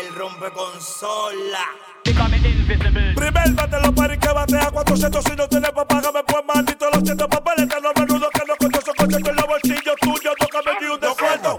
el rompe rompeconsola. Primer de los paris que batea 400 si no tienes pa' pagarme pues maldito los 100 papeles. Tan los menudos que no con esos coches en los bolsillos tuyos, no que un descuento.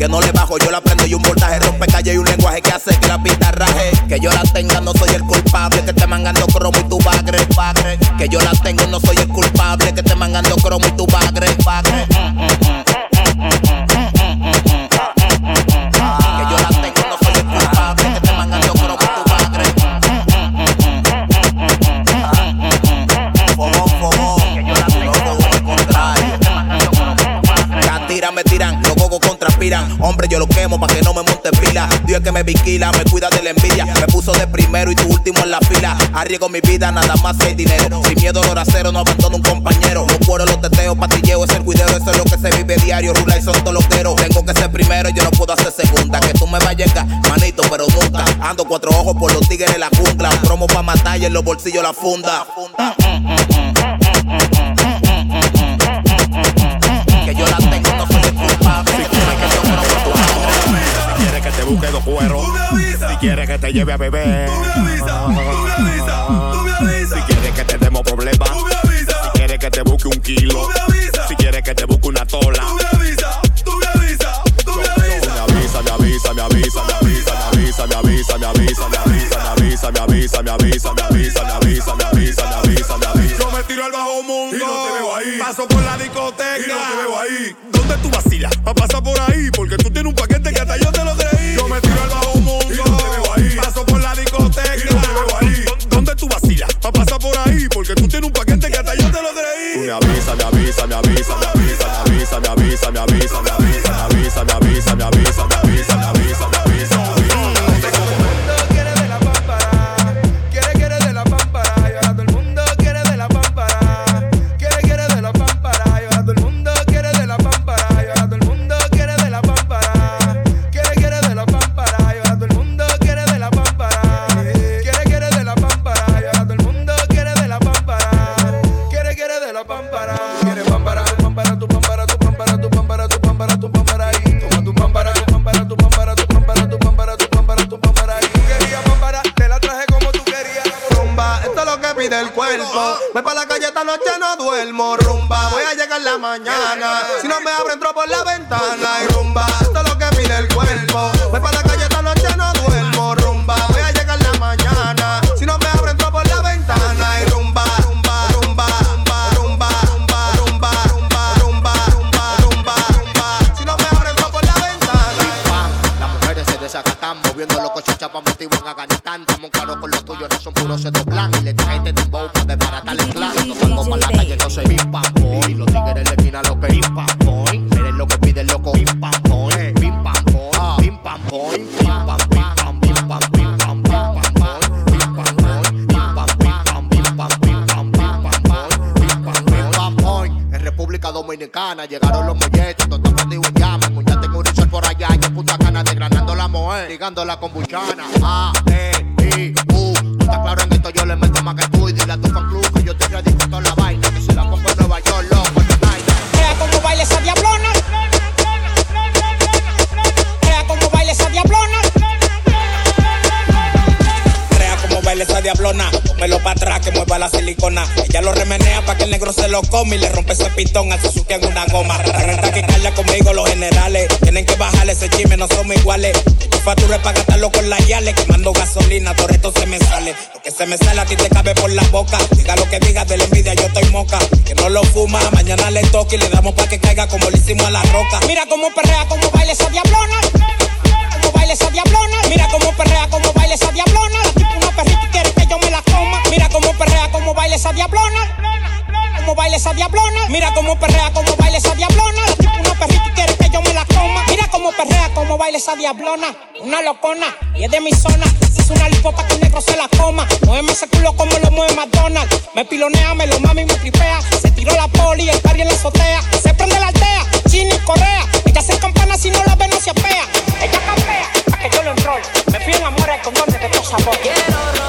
Que no le bajo, yo la prendo y un voltaje rompe calle y un lenguaje que hace que la pista raje. Que yo la tenga, no soy el culpable. Que te mangando cromo y tu bagre, bagre. Que yo la tengo, no soy el culpable. Que te mangando cromo y tu bagre, bagre. quemo pa' que no me monte fila. Dios es que me vigila, me cuida de la envidia. Me puso de primero y tu último en la fila. Arriesgo mi vida, nada más el dinero. Sin miedo, lo acero, no abandono un compañero. Los cueros, los teteos, patilleo, es el cuidero. Eso es lo que se vive diario, rula y son toloqueros. Tengo que ser primero, yo no puedo hacer segunda. Que tú me vayas manito, pero nunca. Ando cuatro ojos por los tigres en la jungla. Un promo pa' matar y en los bolsillos la funda. Mm, mm, mm. cuero. Si quieres que te lleve a beber. Tú me tú me avisas. y le damos pa' que caiga como le hicimos a la roca. Mira cómo perrea, cómo baila esa diablona. Cómo baila esa diablona. Mira cómo perrea, cómo baila esa diablona. La tipo una perrita quiere que yo me la coma. Mira cómo perrea, cómo baila esa diablona. Cómo baila esa diablona. Mira cómo perrea, cómo baila esa diablona cómo baila esa diablona, una locona, y es de mi zona. Si es una lipopa que un negro se la coma, muéveme ese culo como lo mueve McDonald's. Me pilonea, me lo mami, me tripea. Se tiró la poli, el party en la azotea. Se prende la aldea, China y Corea. Ella se campana si no la ven no se apea. Ella campea, pa' que yo lo enrollo. Me fío en amores con dones de todo sabor.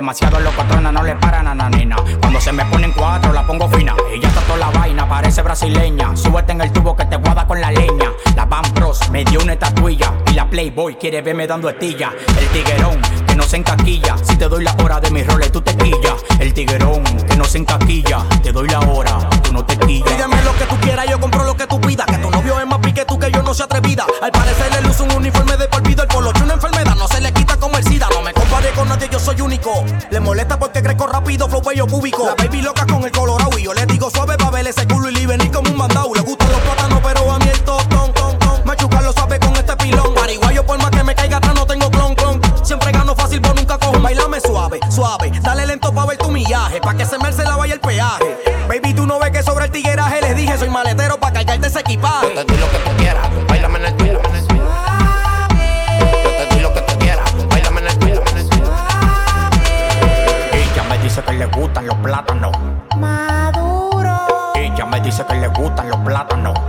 demasiado los patrones no le paran a la nena. Cuando se me ponen cuatro, la pongo fina. Ella está toda la vaina, parece brasileña. Súbete en el tubo que te guada con la leña. La Van Pros me dio una estatuilla. Y la Playboy quiere verme dando estilla. El tiguerón que no se encaquilla. Si te doy la hora de mis roles, tú te quillas. El tiguerón que no se encaquilla. Te doy la hora, tú no te quillas. Pídeme lo que tú quieras, yo compro lo que tú pidas. Que tu novio es más pique tú que yo no sea atrevida. Le molesta porque crezco rápido, flow bello público. La baby loca con el colorado y yo le digo plátano. Maduro. Ella me dice que le gustan los plátanos.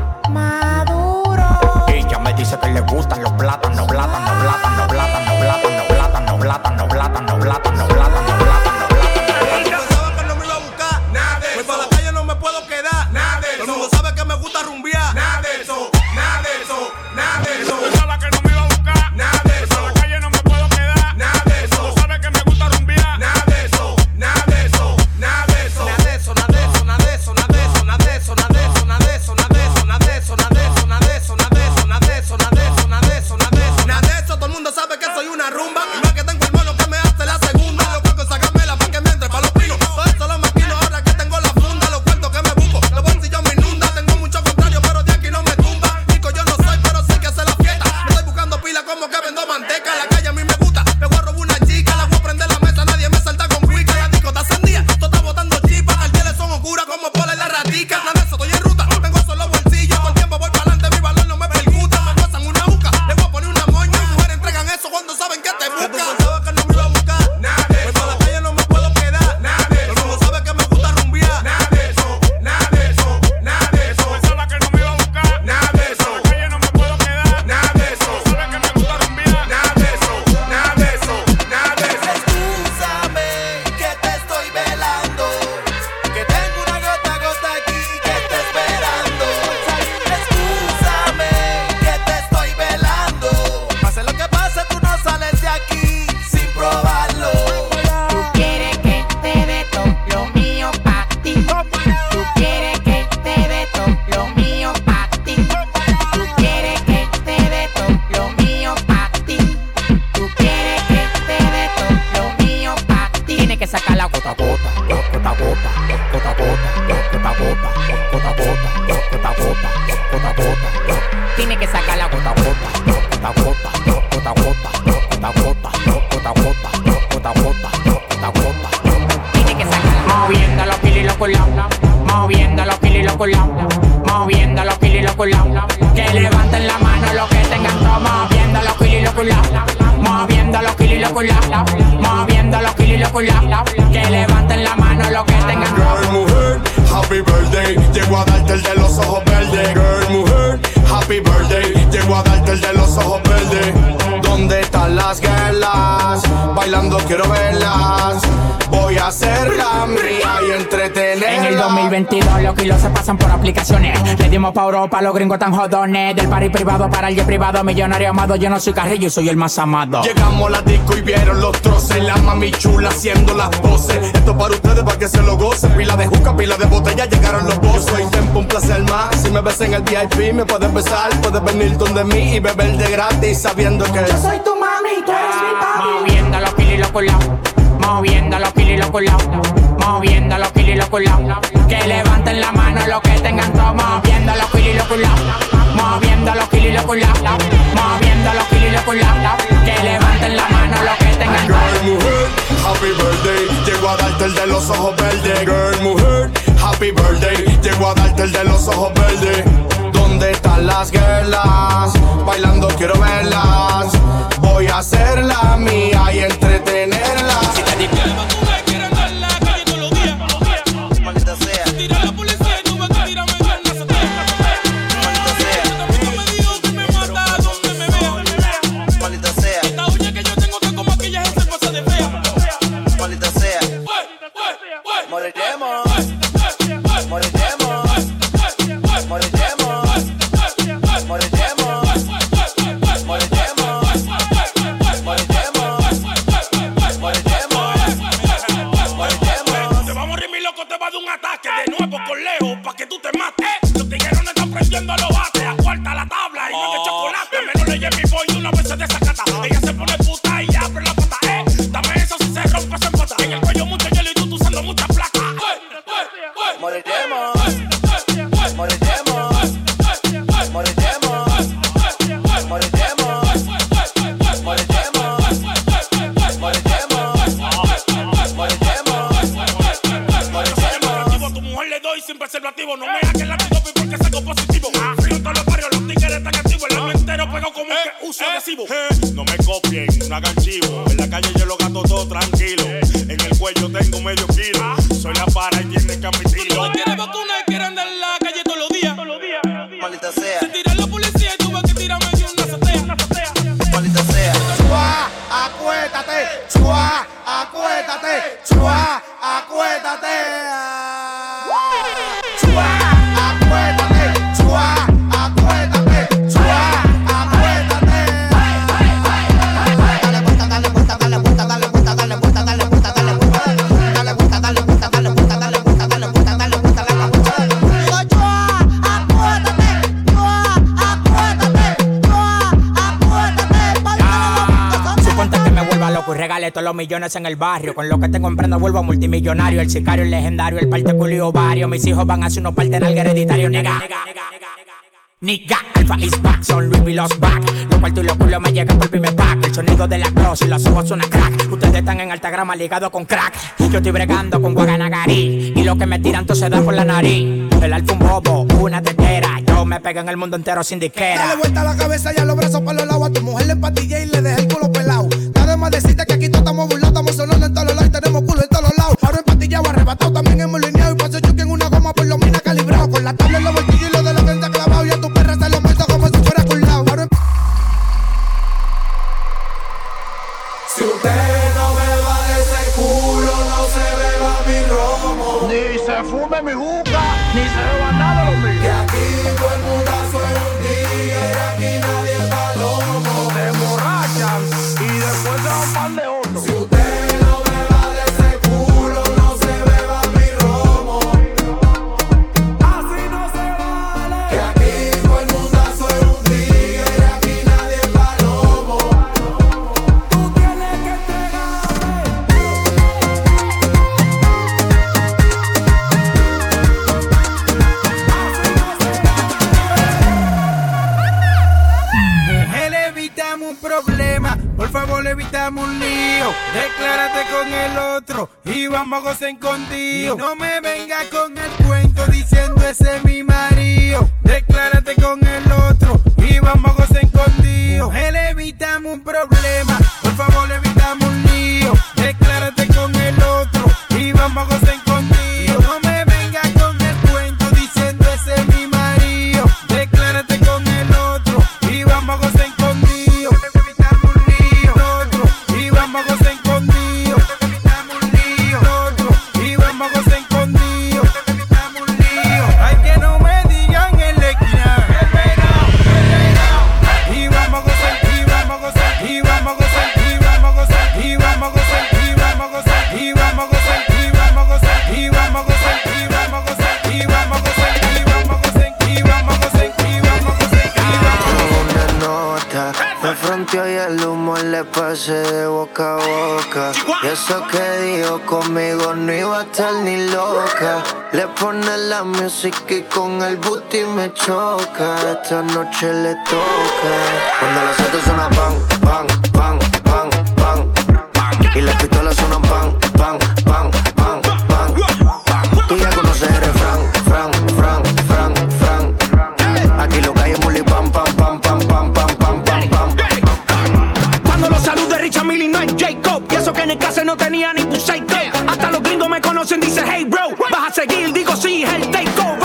Dimos pa' Europa, los gringos tan jodones. Del party privado para el jet privado, millonario amado. Yo no soy carrillo, soy el más amado. Llegamos a la disco y vieron los troces. La mami chula haciendo las poses. Esto para ustedes, para que se lo gocen. Pila de juca, pila de botella, llegaron los bozos. Soy tiempo, un placer más. Si me ves en el VIP, me puedes besar. Puedes venir donde mí y beber de gratis, sabiendo que Yo soy tu mami, tú eres mi papi. Moviendo los kilos y los culos. Moviendo los kilos y los culos. Moviendo los kilos y los culos. Que levanten la mano los que tengan todo. Moviendo los kilos y los culos. Moviendo los kilos y los culos. Moviendo los kilos y los culos. Que levanten la mano los que tengan todo. Girl, mujer, happy birthday. Llego a darte el de los ojos verdes. Girl, mujer, happy birthday. Llego a darte el de los ojos verdes. ¿Dónde están las guerras? Bailando quiero verlas. Voy a hacerla mía y entretenerla. Si te los millones en el barrio. Con lo que tengo en prenda vuelvo multimillonario. El sicario, el legendario, el parte culo ovario. Mis hijos van a hacer unos parte nalga hereditario, nega. Nigga, Alpha is back, son Louis V los back. Los cuartos y los culos me llegan por primer pack. El sonido de la cross y los ojos suena crack. Ustedes están en alta grama ligados con crack. Yo estoy bregando con Guaganagari. Y lo que me tiran todo se da por la nariz. El alfa un bobo, una tetera. Yo me pego en el mundo entero sin disquera. Dale vuelta a la cabeza y a los brazos para los lados. A tu mujer le empatillé y le dejé el culo pelado. Nada más decirte que aquí todos estamos burlados, estamos sonando en todos los lados y tenemos culo en todos los lados. Ahora empatillado, arrebatado, también hemos lineado y paso choque en una goma por lo mina calibrado. Con la tabla en los bolsillos y lo de la venta clavado. Y a tu perra se lo meto como si fuera curlado. Ahora Si usted no beba de ese culo, no se beba mi romo. Ni se fume mi juca, y vamos a gozar en contigo. No me vengas con el cuento diciendo ese es mi marido. Declárate con el otro y vamos a gozar contigo. Él evitamos un problema, por favor evitamos un y el humo le pasé de boca a boca. Y eso que dijo conmigo no iba a estar ni loca. Le pone la música y con el booty me choca. Esta noche le toca. Cuando las autos suena bang, bang, bang, bang, bang. Y las pistolas suenan bang, bang. Millie no es Jacob. Y eso que en el caso no tenía ni tu Hasta los gringos me conocen, dice hey bro. Vas a seguir, digo sí, es el take.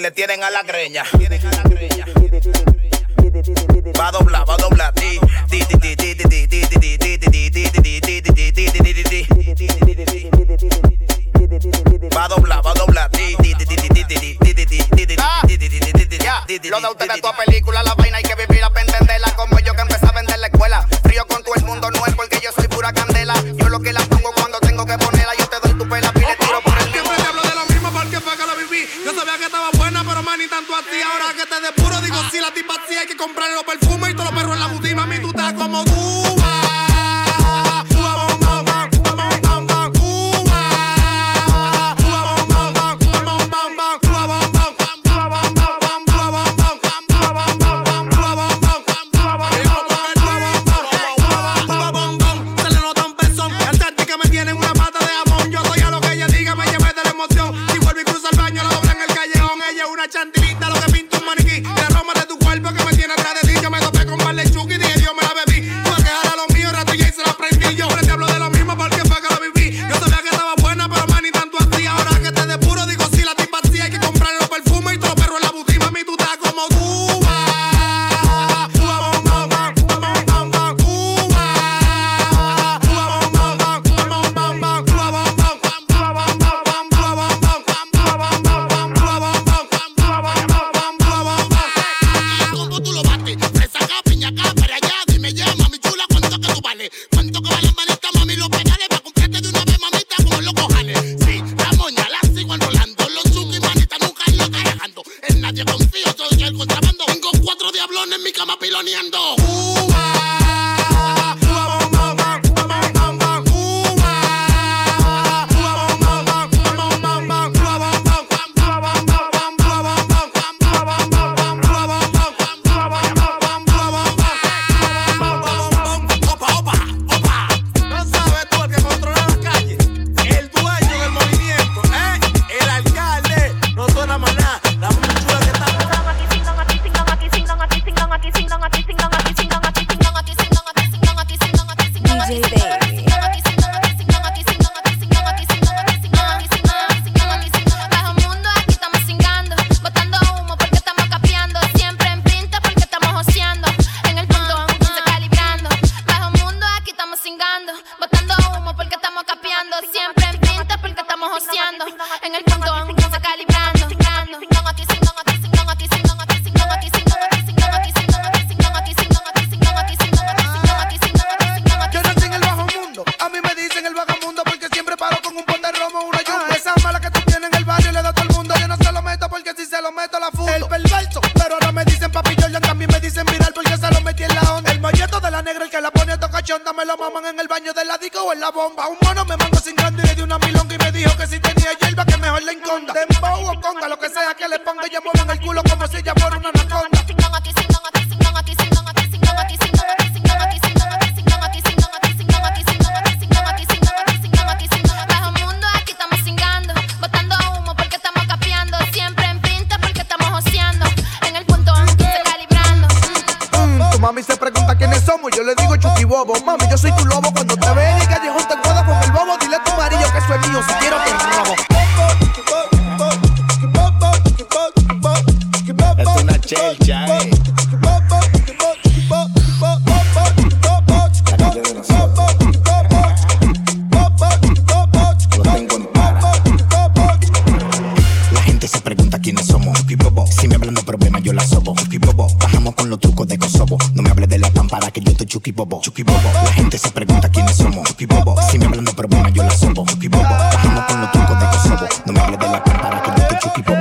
le tienen a la greña.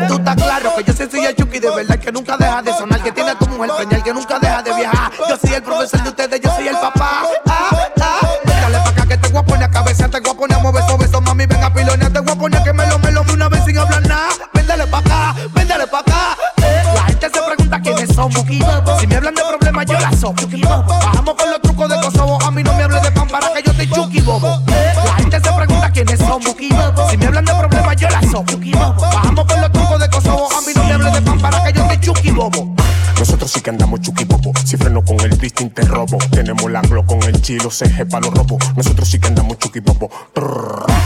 Tú estás claro que yo sí soy el Chucky de verdad, que nunca deja de sonar, que tiene a tu mujer preñal, que nunca deja de viajar. Yo soy el profesor de ustedes, yo soy el papá. Ah, ah. Dale pa' acá que te voy a poner a cabeza, te voy a poner a mover sobre eso, mami, ven a pilonear, te voy a poner que me lo me lo de una vez sin hablar nada. Véndale pa' acá, véndale pa' acá. Eh, La gente se pregunta quiénes somos. Si me hablan de problemas, yo la sopo. Bajamos con los trucos de Kosovo, a mí no me hables de pan para que yo te chuki bobo. La gente se pregunta quiénes somos. Si me hablan de problemas, yo la sopo. Sí que andamos chuki bobo. Si freno con el distin te robo. Tenemos la anglo con el chilo, CG pa' los robos. Nosotros sí que andamos. Trrr.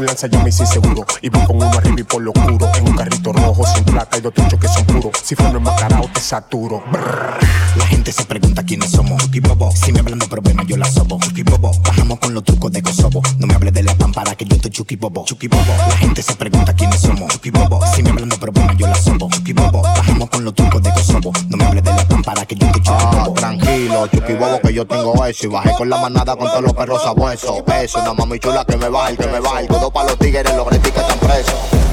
Lanza, yo me hice inseguro. Y voy con uno arriba y por lo oscuro. En un carrito rojo, sin placa y dos truchos que son puros. Si freno enmascarado, te saturo. Brrr. La gente se pregunta quiénes somos. Si me hablan de problemas, yo la sobo. Bajamos con los trucos de Kosovo. No me hables de la pámpara que yo estoy chuki bobo. La gente se pregunta quiénes somos. Si me hablan de problemas, yo la sobo. Bajamos con los trucos de Kosovo. No me hables de la pámpara que yo estoy chuki Ah, bobo. tranquilo, chuki bobo que yo tengo eso. Y bajé con la manada con todos los perros sabuesos. Eso, una mami chula que me va, que me va. Para los tigres, los gretis que están presos.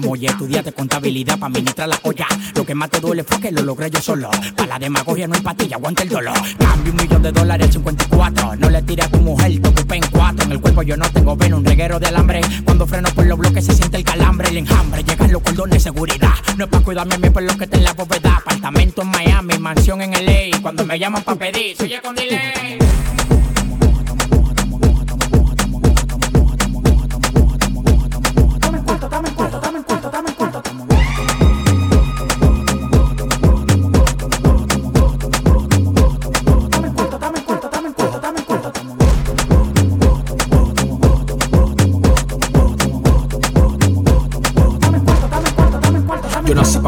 Tramoya. Estudiaste contabilidad para administrar la olla. Lo que más te duele fue que lo logré yo solo. Para la demagogia no hay patilla, aguanta el dolor. Cambio un millón de dólares al 54. No le tires a tu mujer, te ocupé en cuatro. En el cuerpo yo no tengo veno, un reguero de alambre. Cuando freno por los bloques se siente el calambre, el enjambre. Llegan los cordones de seguridad. No es para cuidarme a mí por lo que está en la bóveda. Apartamento en Miami, mansión en LA. Cuando me llaman para pedir, soy con delay.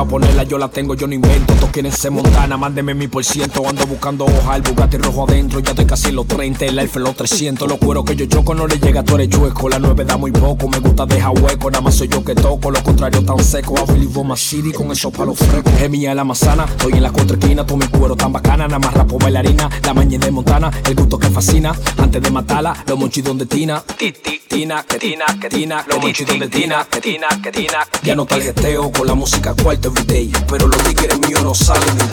Ponerla, yo la tengo, yo no invento. Todos quieren ser montana, mándeme mi por ciento. Ando buscando hoja, el Bugatti rojo adentro. Ya estoy casi los 30, el Alfa los 300. Los cueros que yo choco no le llega, tú eres chueco. La 9 da muy poco, me gusta dejar hueco. Nada más soy yo que toco, lo contrario tan seco. Believe on my city con esos palos frescos. Es mía la manzana, estoy en la cuatro esquinas. Todo mi cuero tan bacana, nada más rapo bailarina. La mañana de Montana, el gusto que fascina. Antes de matarla, los monchidos de Tina. Ti, ti, Tina, que Tina, que Tina. Los monchidos de Tina, que Tina, que Tina. Ya no tarjeteo con la música cuarto Pero los tigres míos no salen de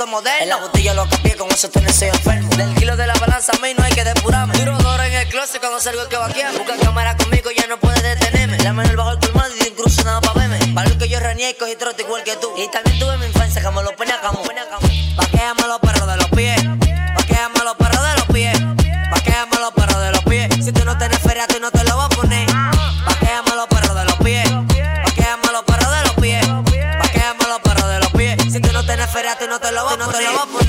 En la botella lo copié, con eso te soy enfermo. Del kilo de la balanza a mí no hay que depurarme. Duro duro en el closet cuando salgo el que vaquea. Busca cámara conmigo, ya no puede detenerme. La mano el bajo el colmado y incluso nada pa' verme. Para lo que yo reniego y trote igual que tú. Y también tuve mi infancia, como lo pone acá, como. Vaquea, me lo Te lo.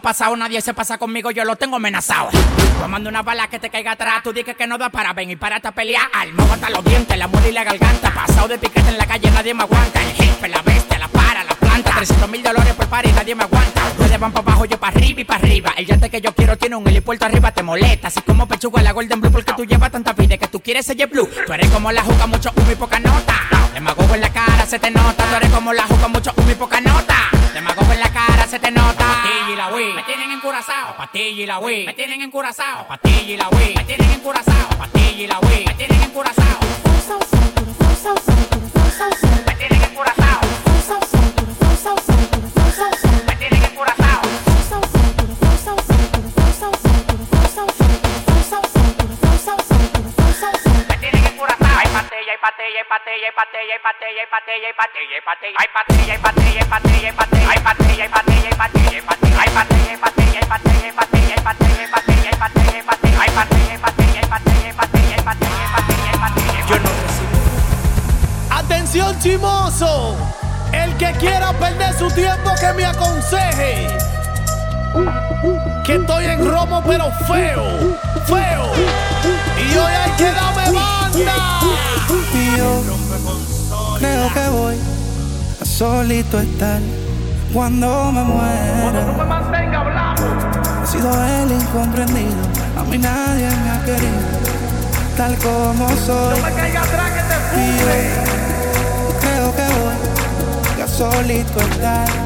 Pasados, nadie se pasa conmigo, yo lo tengo amenazado. Tomando una bala que te caiga atrás, tú dices que no da para ven y para esta pelea. Al no hasta los dientes, la muerte y la garganta. Pasado de piquete en la calle, nadie me aguanta. El jefe, la bestia, la para, la planta. 300 mil dólares por par nadie me aguanta. Ustedes van para abajo, yo para arriba y para arriba. El yate que yo quiero tiene un helipuerto arriba, te molesta. Así como pechuga la Golden Blue, porque tú llevas tanta vida que tú quieres ser blue. Tú eres como la juca, mucho humo y poca nota. Demagogo en la cara, se te nota. Tú eres como la juca, mucho humo y poca nota. Se te nota. Patilla y la me tienen encurazao. Patilla y la Wii, me tienen encurazao. Patilla y la Wii, me tienen encurazao. Patilla y la Wii, me tienen encurazao. Me tienen encurazao. Me tienen encurazao. Patella, patella, patella, patella, patella, patella, patella, patella, patella, patella, patella, patella, aconseje. Que estoy en romo pero feo, feo. Y hoy hay que darme banda. Y yo creo que voy a solito estar cuando me muera. He sido el incomprendido, a mí nadie me ha querido, tal como soy. Y yo creo que voy a solito estar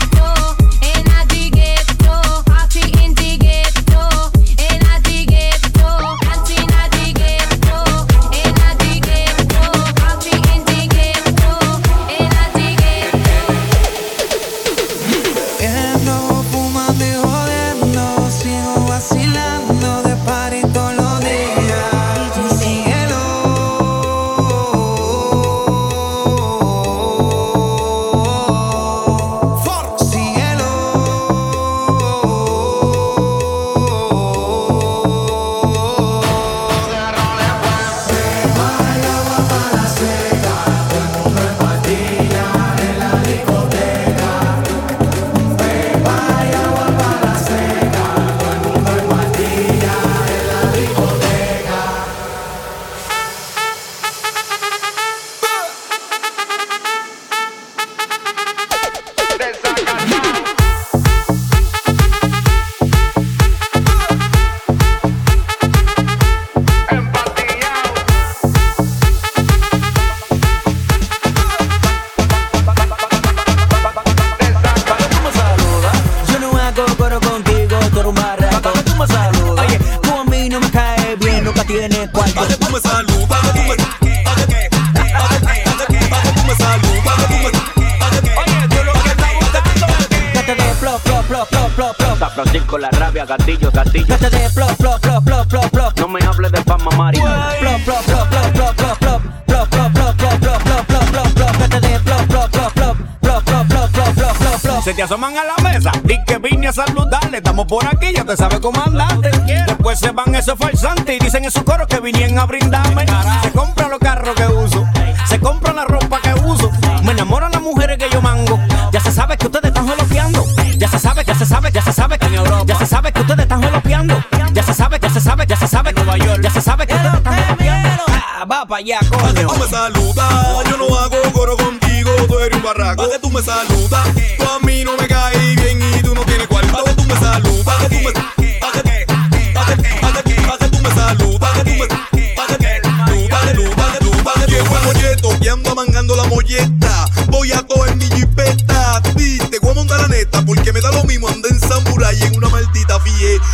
Tienes cuarto. ¿Para tú me tú me de flop, flop, flop, flop, flop, flop. San Francisco, la rabia, gatillo, gatillo. Gata de flop, flop, flop, flop, flop, flop. No me hables de fama, Mari. Flop, flop, flop, flop, flop, flop, flop. Flop, flop, flop, flop, flop, flop, flop, flop, flop. Gata de flop, flop, flop, flop. Flop, flop, flop, flop, flop, flop, flop. Se te asoman a la Estamos por aquí, ya te sabes cómo andarte. Después se van esos falsantes y dicen en su coro que vinieron a brindarme. Se compran los carros que uso, se compran la ropa que uso. Me enamoran las mujeres que yo mango. Ya se sabe que ustedes están jolopeando. Ya se sabe, ya se sabe, ya se sabe que en Europa. Ya se sabe que ustedes están jolopeando. Ya se sabe, ya se sabe, ya se sabe que Nueva York. Ya se sabe que ustedes están jolopeando. Ah, va para allá, coño. Me saludas, yo no hago coro contigo, tú eres un barraco. que tú me saludas, y ando mangando la molleta. Voy a coger mi jipeta, te voy a montar la neta porque me da lo mismo andar en samurai en una maldita fiesta.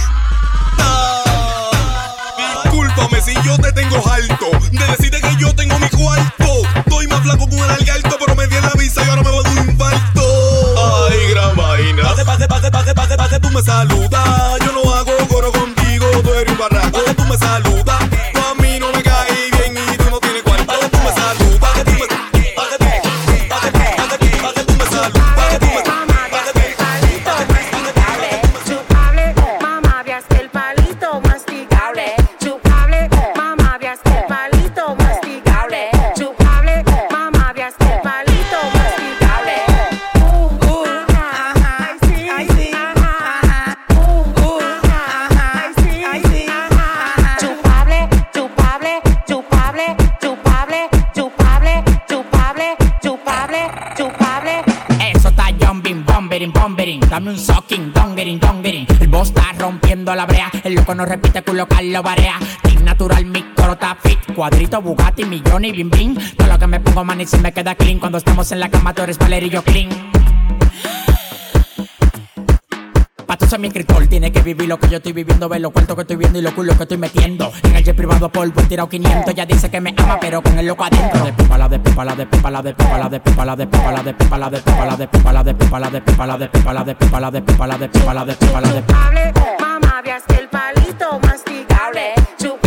Lo y se me queda clean. Cuando estamos en la cama, tú eres Valerio clean. Pa' tú ser mi escritor, tiene que vivir lo que yo estoy viviendo, ver los cuartos que estoy viendo y los culos que estoy metiendo. En el jet privado polvo, he tirado 500. Ya dice que me ama, pero con el loco adentro. De pipa la de pipa la de pipa la de pipa la de pipa la de pipa la de pipa la de pipa la de pipa la de pipa la de pipa la de pipa la de pipa la de pipa la de pipa la de pipa la de Chupable, mamá, veas que el palito masticable. Chupable, mamá,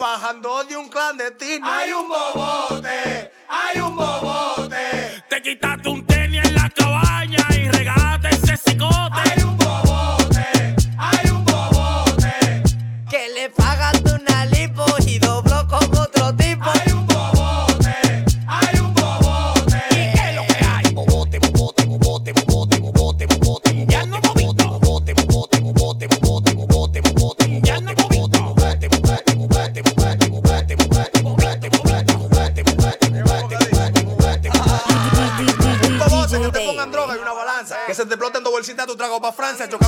Bajando de un clandestino. Hay un bobote, hay un bobote. Te quitaste un Francia. Yo